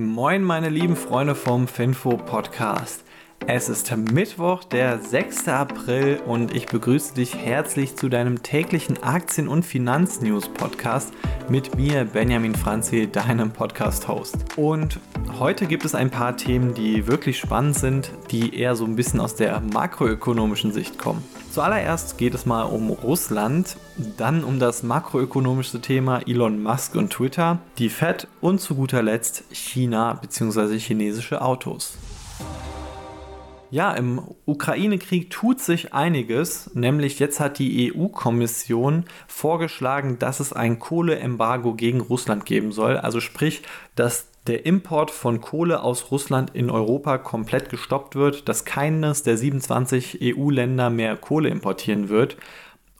Moin, meine lieben Freunde vom Finfo Podcast. Es ist Mittwoch, der 6. April und ich begrüße dich herzlich zu deinem täglichen Aktien- und Finanznews-Podcast mit mir, Benjamin Franzi, deinem Podcast-Host. Und heute gibt es ein paar Themen, die wirklich spannend sind, die eher so ein bisschen aus der makroökonomischen Sicht kommen. Zuallererst geht es mal um Russland, dann um das makroökonomische Thema Elon Musk und Twitter, die Fed und zu guter Letzt China bzw. chinesische Autos. Ja, im Ukraine-Krieg tut sich einiges, nämlich jetzt hat die EU-Kommission vorgeschlagen, dass es ein Kohleembargo gegen Russland geben soll. Also sprich, dass der Import von Kohle aus Russland in Europa komplett gestoppt wird, dass keines der 27 EU-Länder mehr Kohle importieren wird.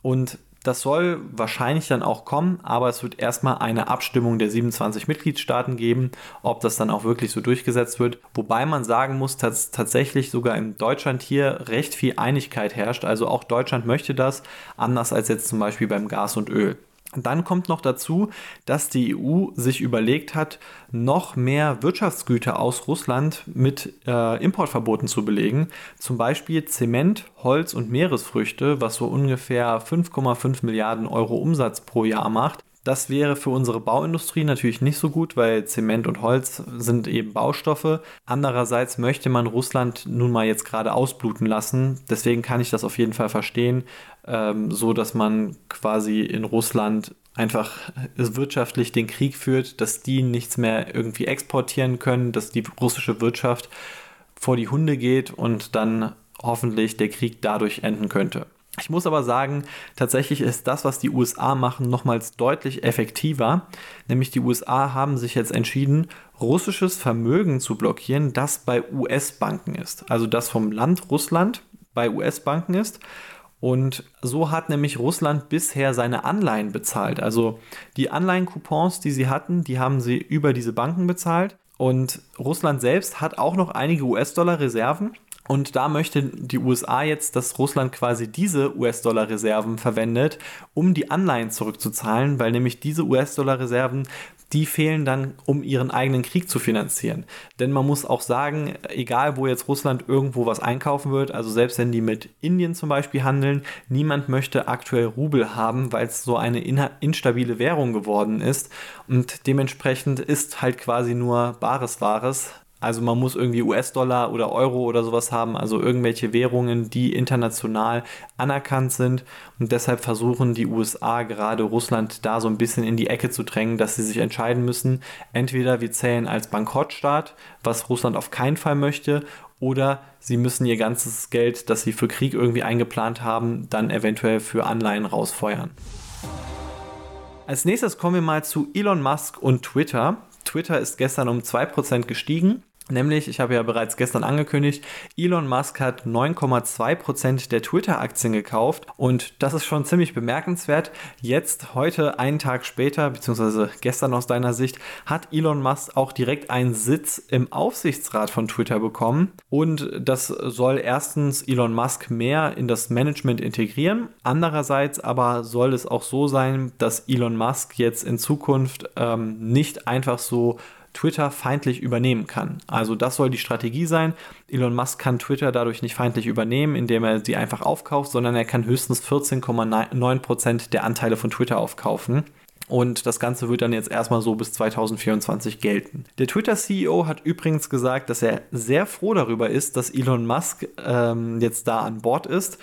Und das soll wahrscheinlich dann auch kommen, aber es wird erstmal eine Abstimmung der 27 Mitgliedstaaten geben, ob das dann auch wirklich so durchgesetzt wird. Wobei man sagen muss, dass tatsächlich sogar in Deutschland hier recht viel Einigkeit herrscht. Also auch Deutschland möchte das, anders als jetzt zum Beispiel beim Gas und Öl. Dann kommt noch dazu, dass die EU sich überlegt hat, noch mehr Wirtschaftsgüter aus Russland mit äh, Importverboten zu belegen. Zum Beispiel Zement, Holz und Meeresfrüchte, was so ungefähr 5,5 Milliarden Euro Umsatz pro Jahr macht. Das wäre für unsere Bauindustrie natürlich nicht so gut, weil Zement und Holz sind eben Baustoffe. Andererseits möchte man Russland nun mal jetzt gerade ausbluten lassen. Deswegen kann ich das auf jeden Fall verstehen, ähm, so dass man quasi in Russland einfach wirtschaftlich den Krieg führt, dass die nichts mehr irgendwie exportieren können, dass die russische Wirtschaft vor die Hunde geht und dann hoffentlich der Krieg dadurch enden könnte. Ich muss aber sagen, tatsächlich ist das, was die USA machen, nochmals deutlich effektiver. Nämlich die USA haben sich jetzt entschieden, russisches Vermögen zu blockieren, das bei US-Banken ist. Also das vom Land Russland bei US-Banken ist. Und so hat nämlich Russland bisher seine Anleihen bezahlt. Also die Anleihencoupons, die sie hatten, die haben sie über diese Banken bezahlt. Und Russland selbst hat auch noch einige US-Dollar-Reserven. Und da möchte die USA jetzt, dass Russland quasi diese US-Dollar-Reserven verwendet, um die Anleihen zurückzuzahlen, weil nämlich diese US-Dollar-Reserven die fehlen dann, um ihren eigenen Krieg zu finanzieren. Denn man muss auch sagen, egal wo jetzt Russland irgendwo was einkaufen wird, also selbst wenn die mit Indien zum Beispiel handeln, niemand möchte aktuell Rubel haben, weil es so eine instabile Währung geworden ist. Und dementsprechend ist halt quasi nur bares Wahres also man muss irgendwie US-Dollar oder Euro oder sowas haben, also irgendwelche Währungen, die international anerkannt sind. Und deshalb versuchen die USA gerade Russland da so ein bisschen in die Ecke zu drängen, dass sie sich entscheiden müssen. Entweder wir zählen als Bankrottstaat, was Russland auf keinen Fall möchte, oder sie müssen ihr ganzes Geld, das sie für Krieg irgendwie eingeplant haben, dann eventuell für Anleihen rausfeuern. Als nächstes kommen wir mal zu Elon Musk und Twitter. Twitter ist gestern um 2% gestiegen. Nämlich, ich habe ja bereits gestern angekündigt, Elon Musk hat 9,2% der Twitter-Aktien gekauft und das ist schon ziemlich bemerkenswert. Jetzt, heute, einen Tag später, beziehungsweise gestern aus deiner Sicht, hat Elon Musk auch direkt einen Sitz im Aufsichtsrat von Twitter bekommen und das soll erstens Elon Musk mehr in das Management integrieren. Andererseits aber soll es auch so sein, dass Elon Musk jetzt in Zukunft ähm, nicht einfach so Twitter feindlich übernehmen kann. Also das soll die Strategie sein. Elon Musk kann Twitter dadurch nicht feindlich übernehmen, indem er sie einfach aufkauft, sondern er kann höchstens 14,9% der Anteile von Twitter aufkaufen. Und das Ganze wird dann jetzt erstmal so bis 2024 gelten. Der Twitter-CEO hat übrigens gesagt, dass er sehr froh darüber ist, dass Elon Musk ähm, jetzt da an Bord ist.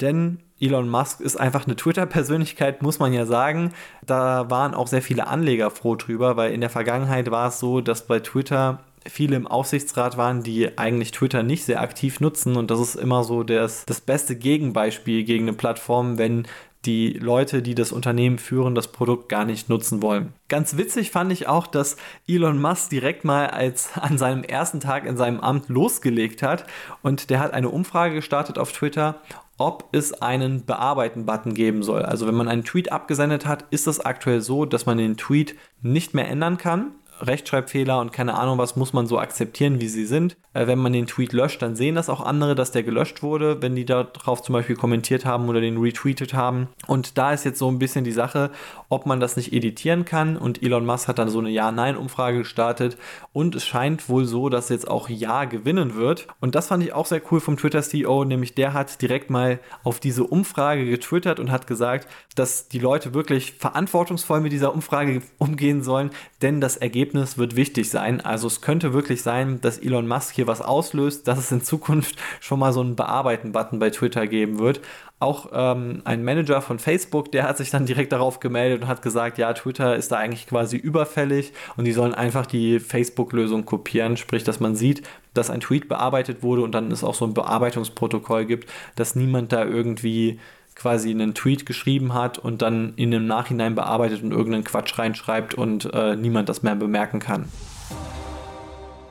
Denn Elon Musk ist einfach eine Twitter-Persönlichkeit, muss man ja sagen. Da waren auch sehr viele Anleger froh drüber, weil in der Vergangenheit war es so, dass bei Twitter viele im Aufsichtsrat waren, die eigentlich Twitter nicht sehr aktiv nutzen. Und das ist immer so das, das beste Gegenbeispiel gegen eine Plattform, wenn die Leute, die das Unternehmen führen, das Produkt gar nicht nutzen wollen. Ganz witzig fand ich auch, dass Elon Musk direkt mal als an seinem ersten Tag in seinem Amt losgelegt hat und der hat eine Umfrage gestartet auf Twitter, ob es einen Bearbeiten-Button geben soll. Also wenn man einen Tweet abgesendet hat, ist es aktuell so, dass man den Tweet nicht mehr ändern kann. Rechtschreibfehler und keine Ahnung was muss man so akzeptieren, wie sie sind. Äh, wenn man den Tweet löscht, dann sehen das auch andere, dass der gelöscht wurde, wenn die darauf zum Beispiel kommentiert haben oder den retweetet haben. Und da ist jetzt so ein bisschen die Sache, ob man das nicht editieren kann. Und Elon Musk hat dann so eine Ja-Nein-Umfrage gestartet. Und es scheint wohl so, dass jetzt auch Ja gewinnen wird. Und das fand ich auch sehr cool vom Twitter-CEO, nämlich der hat direkt mal auf diese Umfrage getwittert und hat gesagt, dass die Leute wirklich verantwortungsvoll mit dieser Umfrage umgehen sollen, denn das Ergebnis wird wichtig sein. Also es könnte wirklich sein, dass Elon Musk hier was auslöst, dass es in Zukunft schon mal so einen Bearbeiten-Button bei Twitter geben wird. Auch ähm, ein Manager von Facebook, der hat sich dann direkt darauf gemeldet und hat gesagt, ja, Twitter ist da eigentlich quasi überfällig und die sollen einfach die Facebook-Lösung kopieren, sprich, dass man sieht, dass ein Tweet bearbeitet wurde und dann es auch so ein Bearbeitungsprotokoll gibt, dass niemand da irgendwie quasi einen Tweet geschrieben hat und dann in dem Nachhinein bearbeitet und irgendeinen Quatsch reinschreibt und äh, niemand das mehr bemerken kann.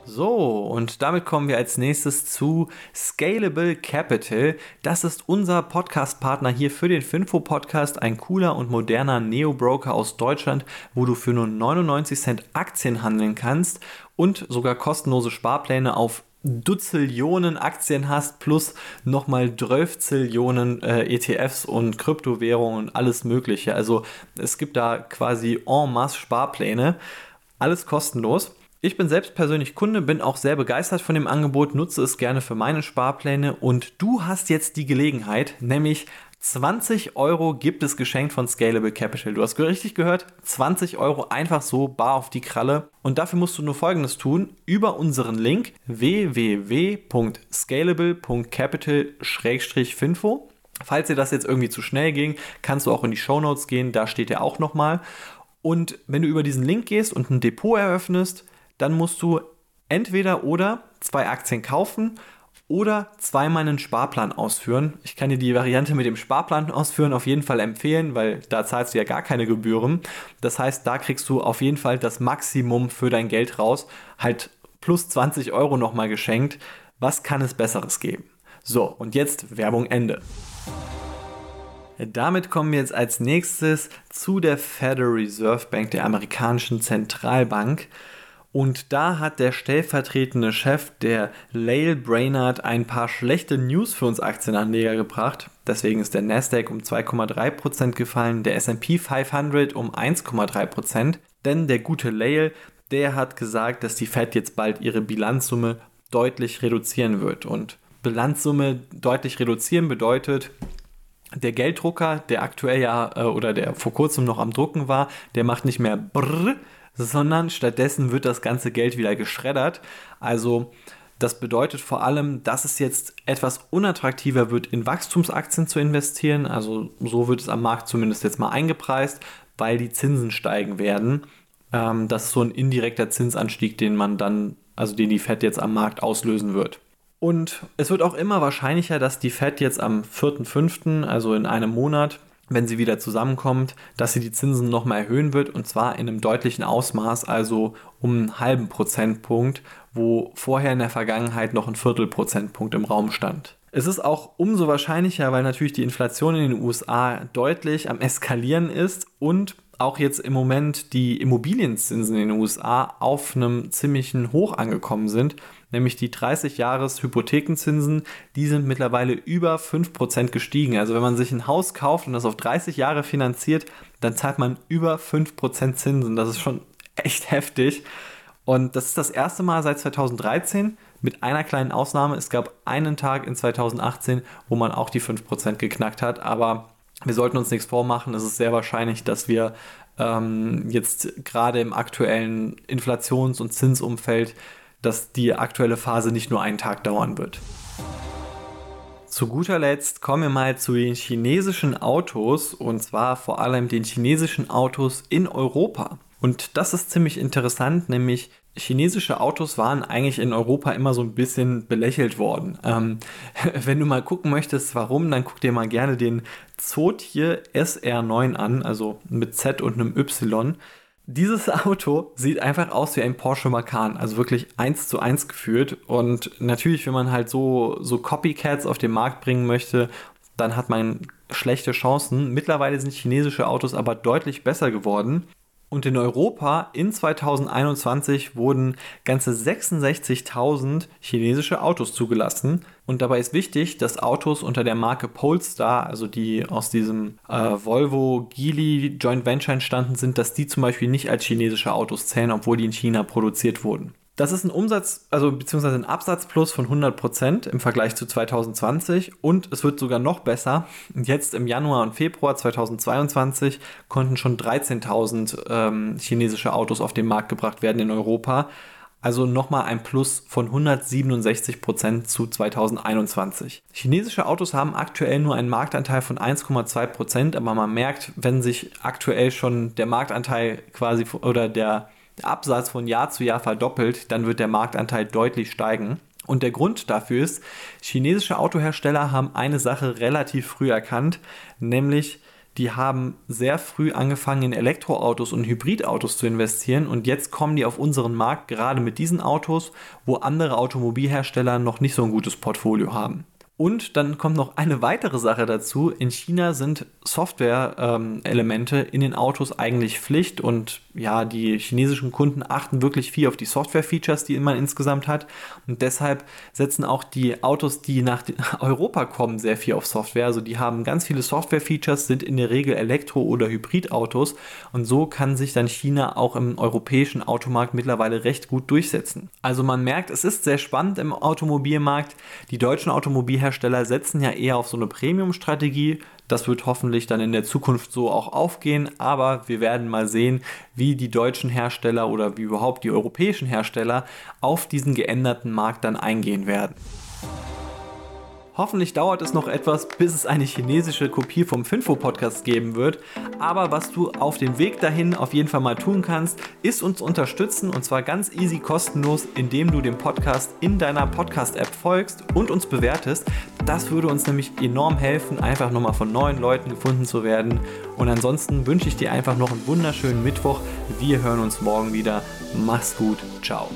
So, und damit kommen wir als nächstes zu Scalable Capital. Das ist unser Podcast-Partner hier für den Finfo-Podcast, ein cooler und moderner Neo-Broker aus Deutschland, wo du für nur 99 Cent Aktien handeln kannst und sogar kostenlose Sparpläne auf Dutzillionen Aktien hast, plus nochmal 12 Zillionen äh, ETFs und Kryptowährungen und alles Mögliche. Also es gibt da quasi en masse Sparpläne. Alles kostenlos. Ich bin selbst persönlich Kunde, bin auch sehr begeistert von dem Angebot, nutze es gerne für meine Sparpläne und du hast jetzt die Gelegenheit, nämlich 20 Euro gibt es geschenkt von Scalable Capital. Du hast richtig gehört, 20 Euro einfach so bar auf die Kralle. Und dafür musst du nur Folgendes tun. Über unseren Link www.scalable.capital-finfo. Falls dir das jetzt irgendwie zu schnell ging, kannst du auch in die Show Notes gehen, da steht er auch nochmal. Und wenn du über diesen Link gehst und ein Depot eröffnest, dann musst du entweder oder zwei Aktien kaufen oder zweimal einen Sparplan ausführen. Ich kann dir die Variante mit dem Sparplan ausführen auf jeden Fall empfehlen, weil da zahlst du ja gar keine Gebühren. Das heißt, da kriegst du auf jeden Fall das Maximum für dein Geld raus. Halt plus 20 Euro nochmal geschenkt. Was kann es Besseres geben? So, und jetzt Werbung Ende. Damit kommen wir jetzt als nächstes zu der Federal Reserve Bank, der amerikanischen Zentralbank. Und da hat der stellvertretende Chef, der Lael Brainard, ein paar schlechte News für uns Aktienanleger gebracht. Deswegen ist der Nasdaq um 2,3% gefallen, der SP 500 um 1,3%. Denn der gute Lael, der hat gesagt, dass die Fed jetzt bald ihre Bilanzsumme deutlich reduzieren wird. Und Bilanzsumme deutlich reduzieren bedeutet, der Gelddrucker, der aktuell ja äh, oder der vor kurzem noch am Drucken war, der macht nicht mehr brrr, sondern stattdessen wird das ganze Geld wieder geschreddert. Also das bedeutet vor allem, dass es jetzt etwas unattraktiver wird, in Wachstumsaktien zu investieren. Also so wird es am Markt zumindest jetzt mal eingepreist, weil die Zinsen steigen werden. Ähm, das ist so ein indirekter Zinsanstieg, den man dann, also den die Fed jetzt am Markt auslösen wird. Und es wird auch immer wahrscheinlicher, dass die Fed jetzt am 4.5., also in einem Monat, wenn sie wieder zusammenkommt, dass sie die Zinsen nochmal erhöhen wird und zwar in einem deutlichen Ausmaß, also um einen halben Prozentpunkt, wo vorher in der Vergangenheit noch ein Viertelprozentpunkt im Raum stand. Es ist auch umso wahrscheinlicher, weil natürlich die Inflation in den USA deutlich am Eskalieren ist und auch jetzt im Moment die Immobilienzinsen in den USA auf einem ziemlichen Hoch angekommen sind nämlich die 30-Jahres-Hypothekenzinsen, die sind mittlerweile über 5% gestiegen. Also wenn man sich ein Haus kauft und das auf 30 Jahre finanziert, dann zahlt man über 5% Zinsen. Das ist schon echt heftig. Und das ist das erste Mal seit 2013 mit einer kleinen Ausnahme. Es gab einen Tag in 2018, wo man auch die 5% geknackt hat, aber wir sollten uns nichts vormachen. Es ist sehr wahrscheinlich, dass wir ähm, jetzt gerade im aktuellen Inflations- und Zinsumfeld dass die aktuelle Phase nicht nur einen Tag dauern wird. Zu guter Letzt kommen wir mal zu den chinesischen Autos und zwar vor allem den chinesischen Autos in Europa. Und das ist ziemlich interessant, nämlich chinesische Autos waren eigentlich in Europa immer so ein bisschen belächelt worden. Ähm, wenn du mal gucken möchtest, warum, dann guck dir mal gerne den Zotier SR9 an, also mit Z und einem Y. Dieses Auto sieht einfach aus wie ein Porsche Macan, also wirklich eins zu eins geführt. Und natürlich, wenn man halt so, so Copycats auf den Markt bringen möchte, dann hat man schlechte Chancen. Mittlerweile sind chinesische Autos aber deutlich besser geworden. Und in Europa in 2021 wurden ganze 66.000 chinesische Autos zugelassen. Und dabei ist wichtig, dass Autos unter der Marke Polestar, also die aus diesem äh, Volvo Geely Joint Venture entstanden sind, dass die zum Beispiel nicht als chinesische Autos zählen, obwohl die in China produziert wurden. Das ist ein Umsatz, also beziehungsweise ein Absatzplus von 100% im Vergleich zu 2020 und es wird sogar noch besser. Jetzt im Januar und Februar 2022 konnten schon 13.000 ähm, chinesische Autos auf den Markt gebracht werden in Europa. Also nochmal ein Plus von 167% zu 2021. Chinesische Autos haben aktuell nur einen Marktanteil von 1,2%, aber man merkt, wenn sich aktuell schon der Marktanteil quasi oder der Absatz von Jahr zu Jahr verdoppelt, dann wird der Marktanteil deutlich steigen. Und der Grund dafür ist, chinesische Autohersteller haben eine Sache relativ früh erkannt, nämlich die haben sehr früh angefangen in Elektroautos und Hybridautos zu investieren und jetzt kommen die auf unseren Markt gerade mit diesen Autos, wo andere Automobilhersteller noch nicht so ein gutes Portfolio haben. Und dann kommt noch eine weitere Sache dazu. In China sind Software-Elemente ähm, in den Autos eigentlich Pflicht und ja, die chinesischen Kunden achten wirklich viel auf die Software-Features, die man insgesamt hat. Und deshalb setzen auch die Autos, die nach Europa kommen, sehr viel auf Software. Also die haben ganz viele Software-Features, sind in der Regel Elektro- oder Hybridautos. Und so kann sich dann China auch im europäischen Automarkt mittlerweile recht gut durchsetzen. Also man merkt, es ist sehr spannend im Automobilmarkt. Die deutschen Automobilhersteller setzen ja eher auf so eine Premium-Strategie. Das wird hoffentlich dann in der Zukunft so auch aufgehen, aber wir werden mal sehen, wie die deutschen Hersteller oder wie überhaupt die europäischen Hersteller auf diesen geänderten Markt dann eingehen werden. Hoffentlich dauert es noch etwas, bis es eine chinesische Kopie vom Finfo-Podcast geben wird. Aber was du auf dem Weg dahin auf jeden Fall mal tun kannst, ist uns unterstützen und zwar ganz easy kostenlos, indem du dem Podcast in deiner Podcast-App folgst und uns bewertest. Das würde uns nämlich enorm helfen, einfach nochmal von neuen Leuten gefunden zu werden. Und ansonsten wünsche ich dir einfach noch einen wunderschönen Mittwoch. Wir hören uns morgen wieder. Mach's gut. Ciao.